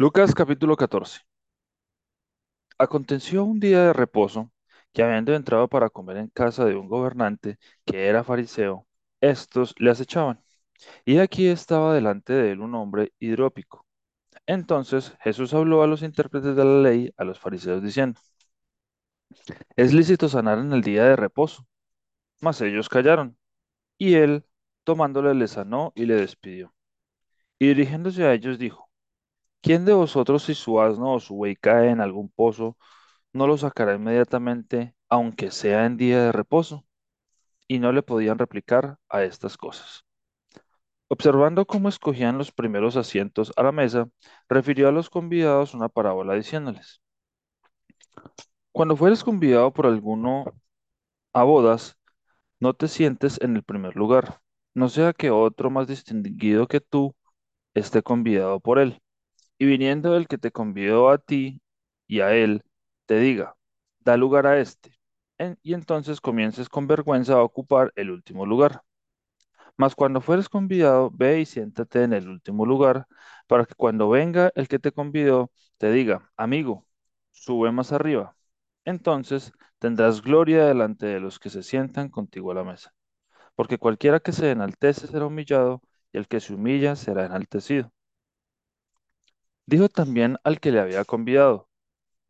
Lucas capítulo 14. Aconteció un día de reposo que habiendo entrado para comer en casa de un gobernante que era fariseo, éstos le acechaban. Y aquí estaba delante de él un hombre hidrópico. Entonces Jesús habló a los intérpretes de la ley, a los fariseos, diciendo, Es lícito sanar en el día de reposo. Mas ellos callaron. Y él, tomándole, le sanó y le despidió. Y dirigiéndose a ellos dijo, ¿Quién de vosotros si su asno o su buey cae en algún pozo, no lo sacará inmediatamente, aunque sea en día de reposo? Y no le podían replicar a estas cosas. Observando cómo escogían los primeros asientos a la mesa, refirió a los convidados una parábola diciéndoles, Cuando fueres convidado por alguno a bodas, no te sientes en el primer lugar, no sea que otro más distinguido que tú esté convidado por él. Y viniendo el que te convidó a ti y a él, te diga, da lugar a este. Y entonces comiences con vergüenza a ocupar el último lugar. Mas cuando fueres convidado, ve y siéntate en el último lugar, para que cuando venga el que te convidó, te diga, amigo, sube más arriba. Entonces tendrás gloria delante de los que se sientan contigo a la mesa. Porque cualquiera que se enaltece será humillado, y el que se humilla será enaltecido. Dijo también al que le había convidado,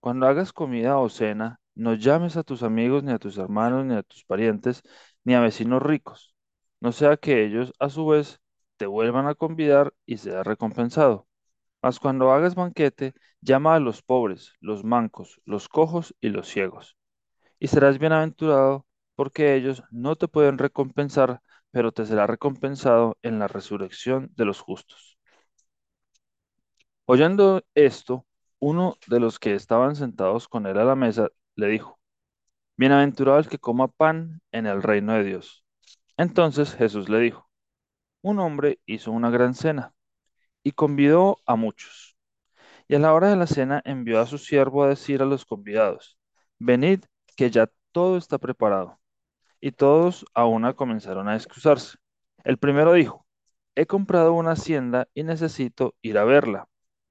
Cuando hagas comida o cena, no llames a tus amigos, ni a tus hermanos, ni a tus parientes, ni a vecinos ricos, no sea que ellos, a su vez, te vuelvan a convidar y seas recompensado. Mas cuando hagas banquete, llama a los pobres, los mancos, los cojos y los ciegos, y serás bienaventurado, porque ellos no te pueden recompensar, pero te será recompensado en la resurrección de los justos. Oyendo esto, uno de los que estaban sentados con él a la mesa le dijo, Bienaventurado el que coma pan en el reino de Dios. Entonces Jesús le dijo, Un hombre hizo una gran cena y convidó a muchos. Y a la hora de la cena envió a su siervo a decir a los convidados, Venid, que ya todo está preparado. Y todos a una comenzaron a excusarse. El primero dijo, He comprado una hacienda y necesito ir a verla.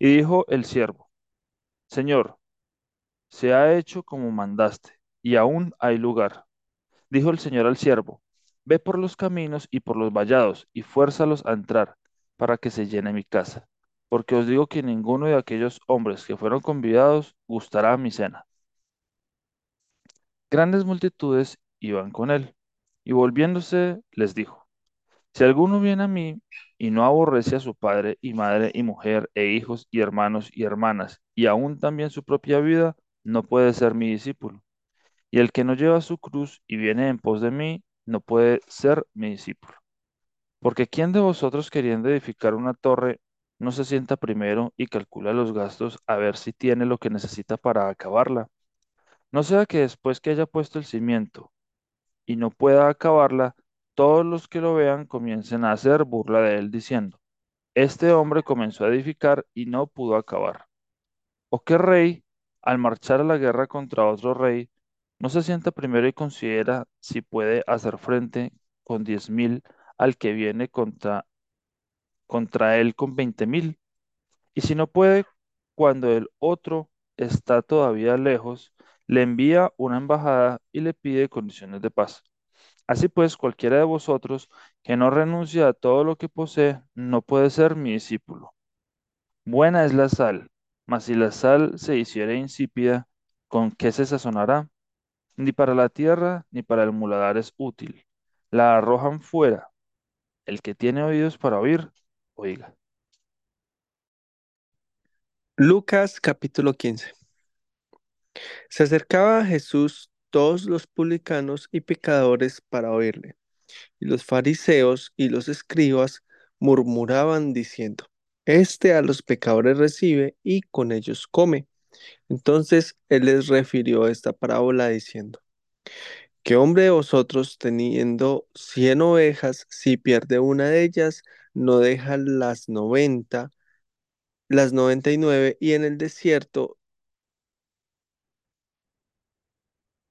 Y dijo el siervo, Señor, Se ha hecho como mandaste, y aún hay lugar. Dijo el Señor al siervo, Ve por los caminos y por los vallados, y fuérzalos a entrar, para que se llene mi casa. Porque os digo que ninguno de aquellos hombres que fueron convidados gustará mi cena. Grandes multitudes iban con él, y volviéndose les dijo, Si alguno viene a mí y no aborrece a su padre y madre y mujer e hijos y hermanos y hermanas, y aún también su propia vida, no puede ser mi discípulo. Y el que no lleva su cruz y viene en pos de mí, no puede ser mi discípulo. Porque ¿quién de vosotros queriendo edificar una torre no se sienta primero y calcula los gastos a ver si tiene lo que necesita para acabarla? No sea que después que haya puesto el cimiento y no pueda acabarla, todos los que lo vean comiencen a hacer burla de él diciendo, este hombre comenzó a edificar y no pudo acabar. ¿O qué rey, al marchar a la guerra contra otro rey, no se sienta primero y considera si puede hacer frente con diez mil al que viene contra, contra él con veinte mil? Y si no puede, cuando el otro está todavía lejos, le envía una embajada y le pide condiciones de paz. Así pues, cualquiera de vosotros que no renuncia a todo lo que posee, no puede ser mi discípulo. Buena es la sal, mas si la sal se hiciera insípida, ¿con qué se sazonará? Ni para la tierra ni para el muladar es útil. La arrojan fuera. El que tiene oídos para oír, oiga. Lucas capítulo 15. Se acercaba a Jesús todos los publicanos y pecadores para oírle, y los fariseos y los escribas murmuraban diciendo, Este a los pecadores recibe y con ellos come. Entonces él les refirió esta parábola diciendo, ¿qué hombre de vosotros teniendo cien ovejas, si pierde una de ellas, no deja las noventa, las noventa y nueve, y en el desierto,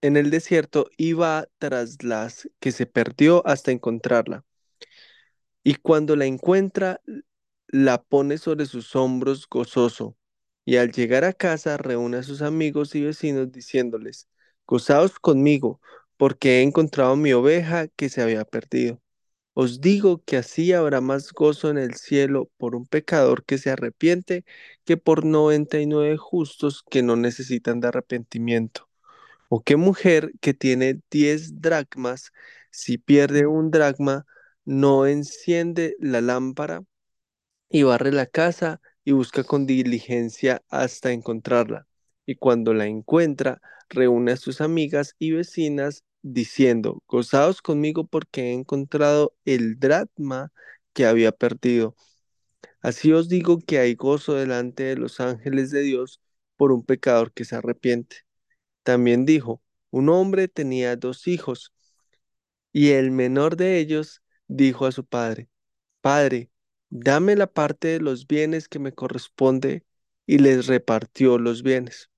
en el desierto iba tras las que se perdió hasta encontrarla? Y cuando la encuentra, la pone sobre sus hombros gozoso. Y al llegar a casa, reúne a sus amigos y vecinos diciéndoles, Gozaos conmigo, porque he encontrado mi oveja que se había perdido. Os digo que así habrá más gozo en el cielo por un pecador que se arrepiente que por noventa y nueve justos que no necesitan de arrepentimiento. ¿O qué mujer que tiene diez dracmas, si pierde un dracma, no enciende la lámpara y barre la casa y busca con diligencia hasta encontrarla? Y cuando la encuentra, reúne a sus amigas y vecinas diciendo, Gozaos conmigo porque he encontrado el dracma que había perdido. Así os digo que hay gozo delante de los ángeles de Dios por un pecador que se arrepiente. También dijo, un hombre tenía dos hijos, y el menor de ellos dijo a su padre, Padre, dame la parte de los bienes que me corresponde, y les repartió los bienes.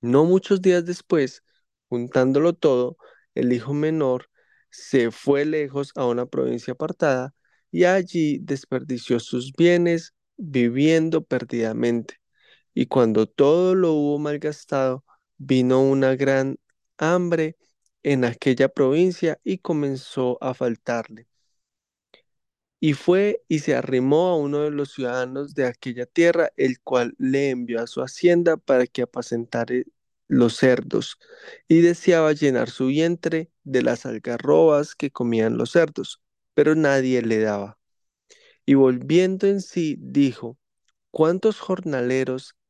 No muchos días después, juntándolo todo, el hijo menor se fue lejos a una provincia apartada, y allí desperdició sus bienes viviendo perdidamente. Y cuando todo lo hubo malgastado, vino una gran hambre en aquella provincia y comenzó a faltarle. Y fue y se arrimó a uno de los ciudadanos de aquella tierra, el cual le envió a su hacienda para que apacentare los cerdos, y deseaba llenar su vientre de las algarrobas que comían los cerdos, pero nadie le daba. Y volviendo en sí, dijo, ¿Cuántos jornaleros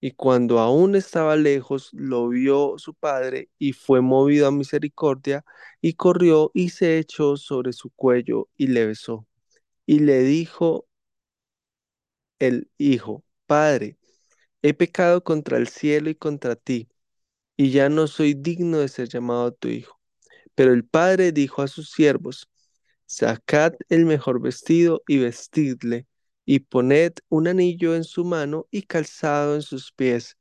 y cuando aún estaba lejos, lo vio su padre, y fue movido a misericordia, y corrió y se echó sobre su cuello y le besó. Y le dijo el hijo, Padre, he pecado contra el cielo y contra ti, y ya no soy digno de ser llamado tu hijo. Pero el padre dijo a sus siervos, Sacad el mejor vestido y vestidle, y poned un anillo en su mano y calzado en sus pies,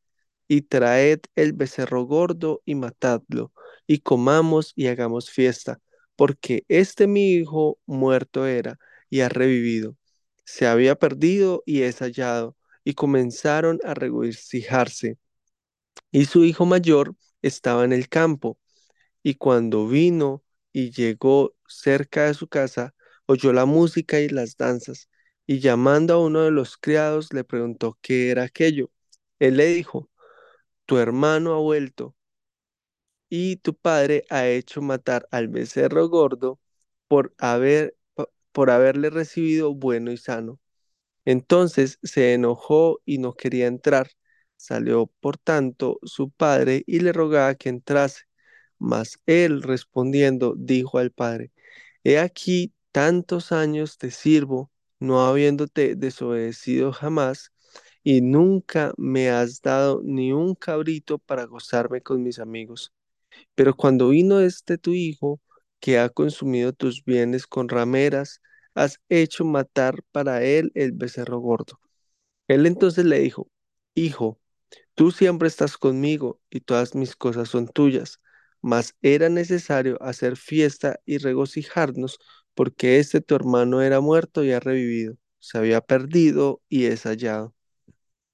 y traed el becerro gordo y matadlo, y comamos y hagamos fiesta, porque este mi hijo muerto era y ha revivido, se había perdido y es hallado, y comenzaron a regocijarse. Y su hijo mayor estaba en el campo, y cuando vino y llegó cerca de su casa, oyó la música y las danzas, y llamando a uno de los criados le preguntó qué era aquello. Él le dijo, tu hermano ha vuelto, y tu padre ha hecho matar al becerro gordo por haber, por haberle recibido bueno y sano. Entonces se enojó y no quería entrar. Salió, por tanto, su padre y le rogaba que entrase. Mas él respondiendo dijo al padre, He aquí tantos años te sirvo, no habiéndote desobedecido jamás, y nunca me has dado ni un cabrito para gozarme con mis amigos. Pero cuando vino este tu hijo, que ha consumido tus bienes con rameras, has hecho matar para él el becerro gordo. Él entonces le dijo, Hijo, tú siempre estás conmigo y todas mis cosas son tuyas, mas era necesario hacer fiesta y regocijarnos, porque este tu hermano era muerto y ha revivido, se había perdido y es hallado.